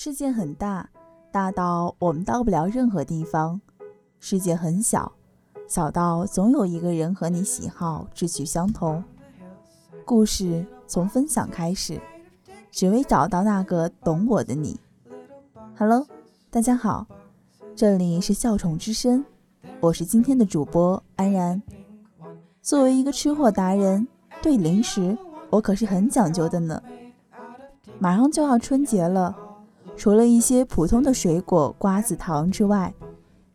世界很大，大到我们到不了任何地方；世界很小，小到总有一个人和你喜好、志趣相同。故事从分享开始，只为找到那个懂我的你。Hello，大家好，这里是笑宠之声，我是今天的主播安然。作为一个吃货达人，对零食我可是很讲究的呢。马上就要春节了。除了一些普通的水果、瓜子、糖之外，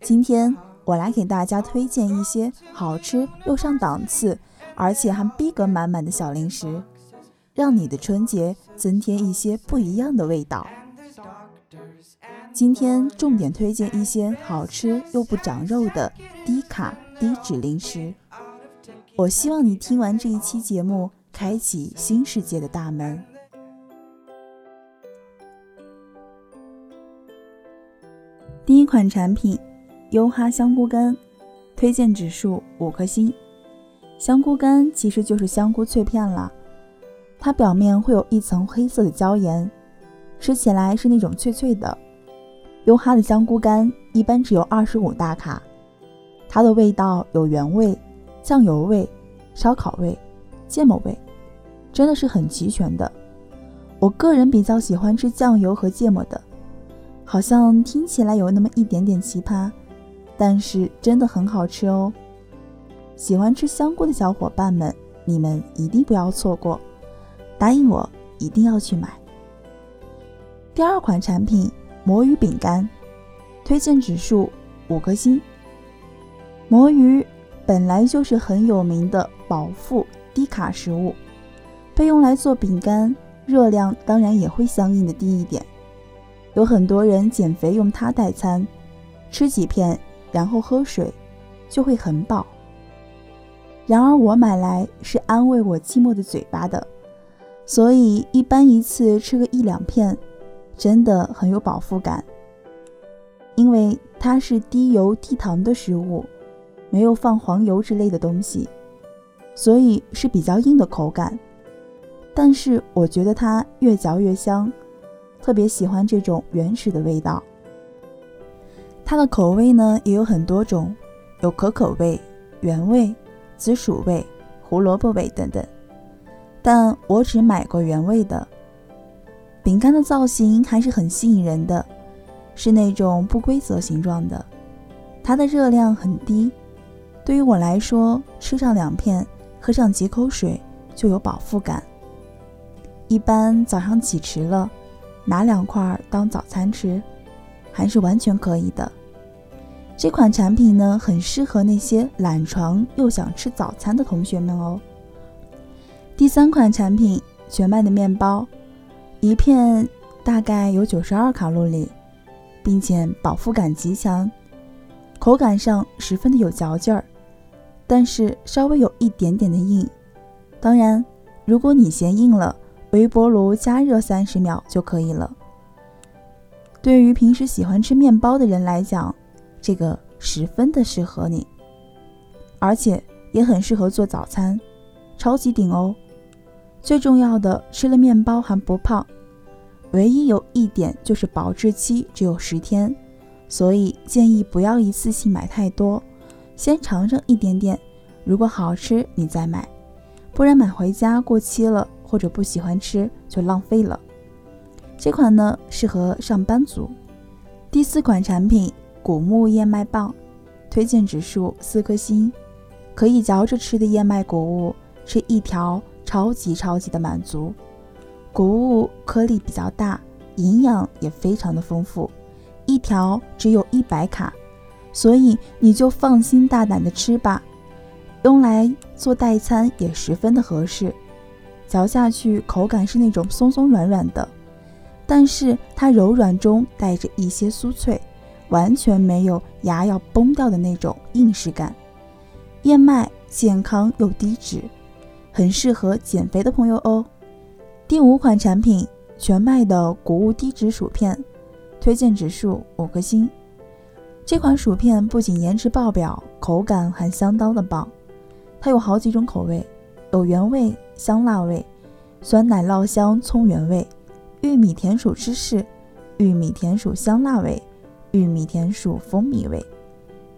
今天我来给大家推荐一些好吃又上档次，而且还逼格满满的小零食，让你的春节增添一些不一样的味道。今天重点推荐一些好吃又不长肉的低卡低脂零食。我希望你听完这一期节目，开启新世界的大门。第一款产品，优哈香菇干，推荐指数五颗星。香菇干其实就是香菇脆片了，它表面会有一层黑色的椒盐，吃起来是那种脆脆的。优哈的香菇干一般只有二十五大卡，它的味道有原味、酱油味、烧烤味、芥末味，真的是很齐全的。我个人比较喜欢吃酱油和芥末的。好像听起来有那么一点点奇葩，但是真的很好吃哦！喜欢吃香菇的小伙伴们，你们一定不要错过，答应我一定要去买。第二款产品魔芋饼干，推荐指数五颗星。魔芋本来就是很有名的饱腹低卡食物，被用来做饼干，热量当然也会相应的低一点。有很多人减肥用它代餐，吃几片然后喝水，就会很饱。然而我买来是安慰我寂寞的嘴巴的，所以一般一次吃个一两片，真的很有饱腹感。因为它是低油低糖的食物，没有放黄油之类的东西，所以是比较硬的口感。但是我觉得它越嚼越香。特别喜欢这种原始的味道。它的口味呢也有很多种，有可可味、原味、紫薯味、胡萝卜味等等。但我只买过原味的。饼干的造型还是很吸引人的，是那种不规则形状的。它的热量很低，对于我来说，吃上两片，喝上几口水就有饱腹感。一般早上起迟了。拿两块当早餐吃，还是完全可以的。这款产品呢，很适合那些懒床又想吃早餐的同学们哦。第三款产品，全麦的面包，一片大概有九十二卡路里，并且饱腹感极强，口感上十分的有嚼劲儿，但是稍微有一点点的硬。当然，如果你嫌硬了。微波炉加热三十秒就可以了。对于平时喜欢吃面包的人来讲，这个十分的适合你，而且也很适合做早餐，超级顶哦！最重要的，吃了面包还不胖，唯一有一点就是保质期只有十天，所以建议不要一次性买太多，先尝尝一点点，如果好吃你再买，不然买回家过期了。或者不喜欢吃就浪费了。这款呢适合上班族。第四款产品谷物燕麦棒，推荐指数四颗星。可以嚼着吃的燕麦谷物，吃一条超级超级的满足。谷物颗粒比较大，营养也非常的丰富，一条只有一百卡，所以你就放心大胆的吃吧。用来做代餐也十分的合适。嚼下去，口感是那种松松软软的，但是它柔软中带着一些酥脆，完全没有牙要崩掉的那种硬实感。燕麦健康又低脂，很适合减肥的朋友哦。第五款产品，全麦的谷物低脂薯片，推荐指数五颗星。这款薯片不仅颜值爆表，口感还相当的棒。它有好几种口味，有原味。香辣味、酸奶酪香葱原味、玉米甜薯芝士、玉米甜薯香辣味、玉米甜薯蜂蜜味。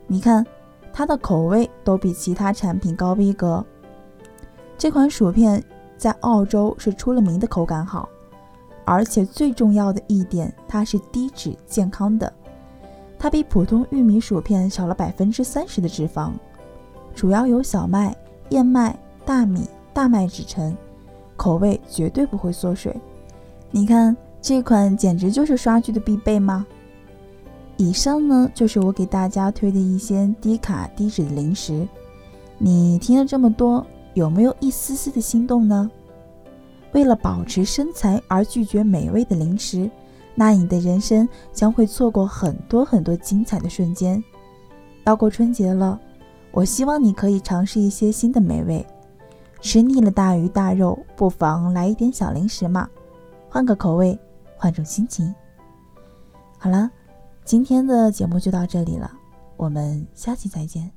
你看，它的口味都比其他产品高逼格。这款薯片在澳洲是出了名的口感好，而且最重要的一点，它是低脂健康的。它比普通玉米薯片少了百分之三十的脂肪，主要由小麦、燕麦、大米、大麦制成，口味绝对不会缩水。你看这款简直就是刷剧的必备吗？以上呢就是我给大家推的一些低卡低脂的零食。你听了这么多，有没有一丝丝的心动呢？为了保持身材而拒绝美味的零食，那你的人生将会错过很多很多精彩的瞬间。到过春节了，我希望你可以尝试一些新的美味。吃腻了大鱼大肉，不妨来一点小零食嘛。换个口味，换种心情。好了，今天的节目就到这里了，我们下期再见。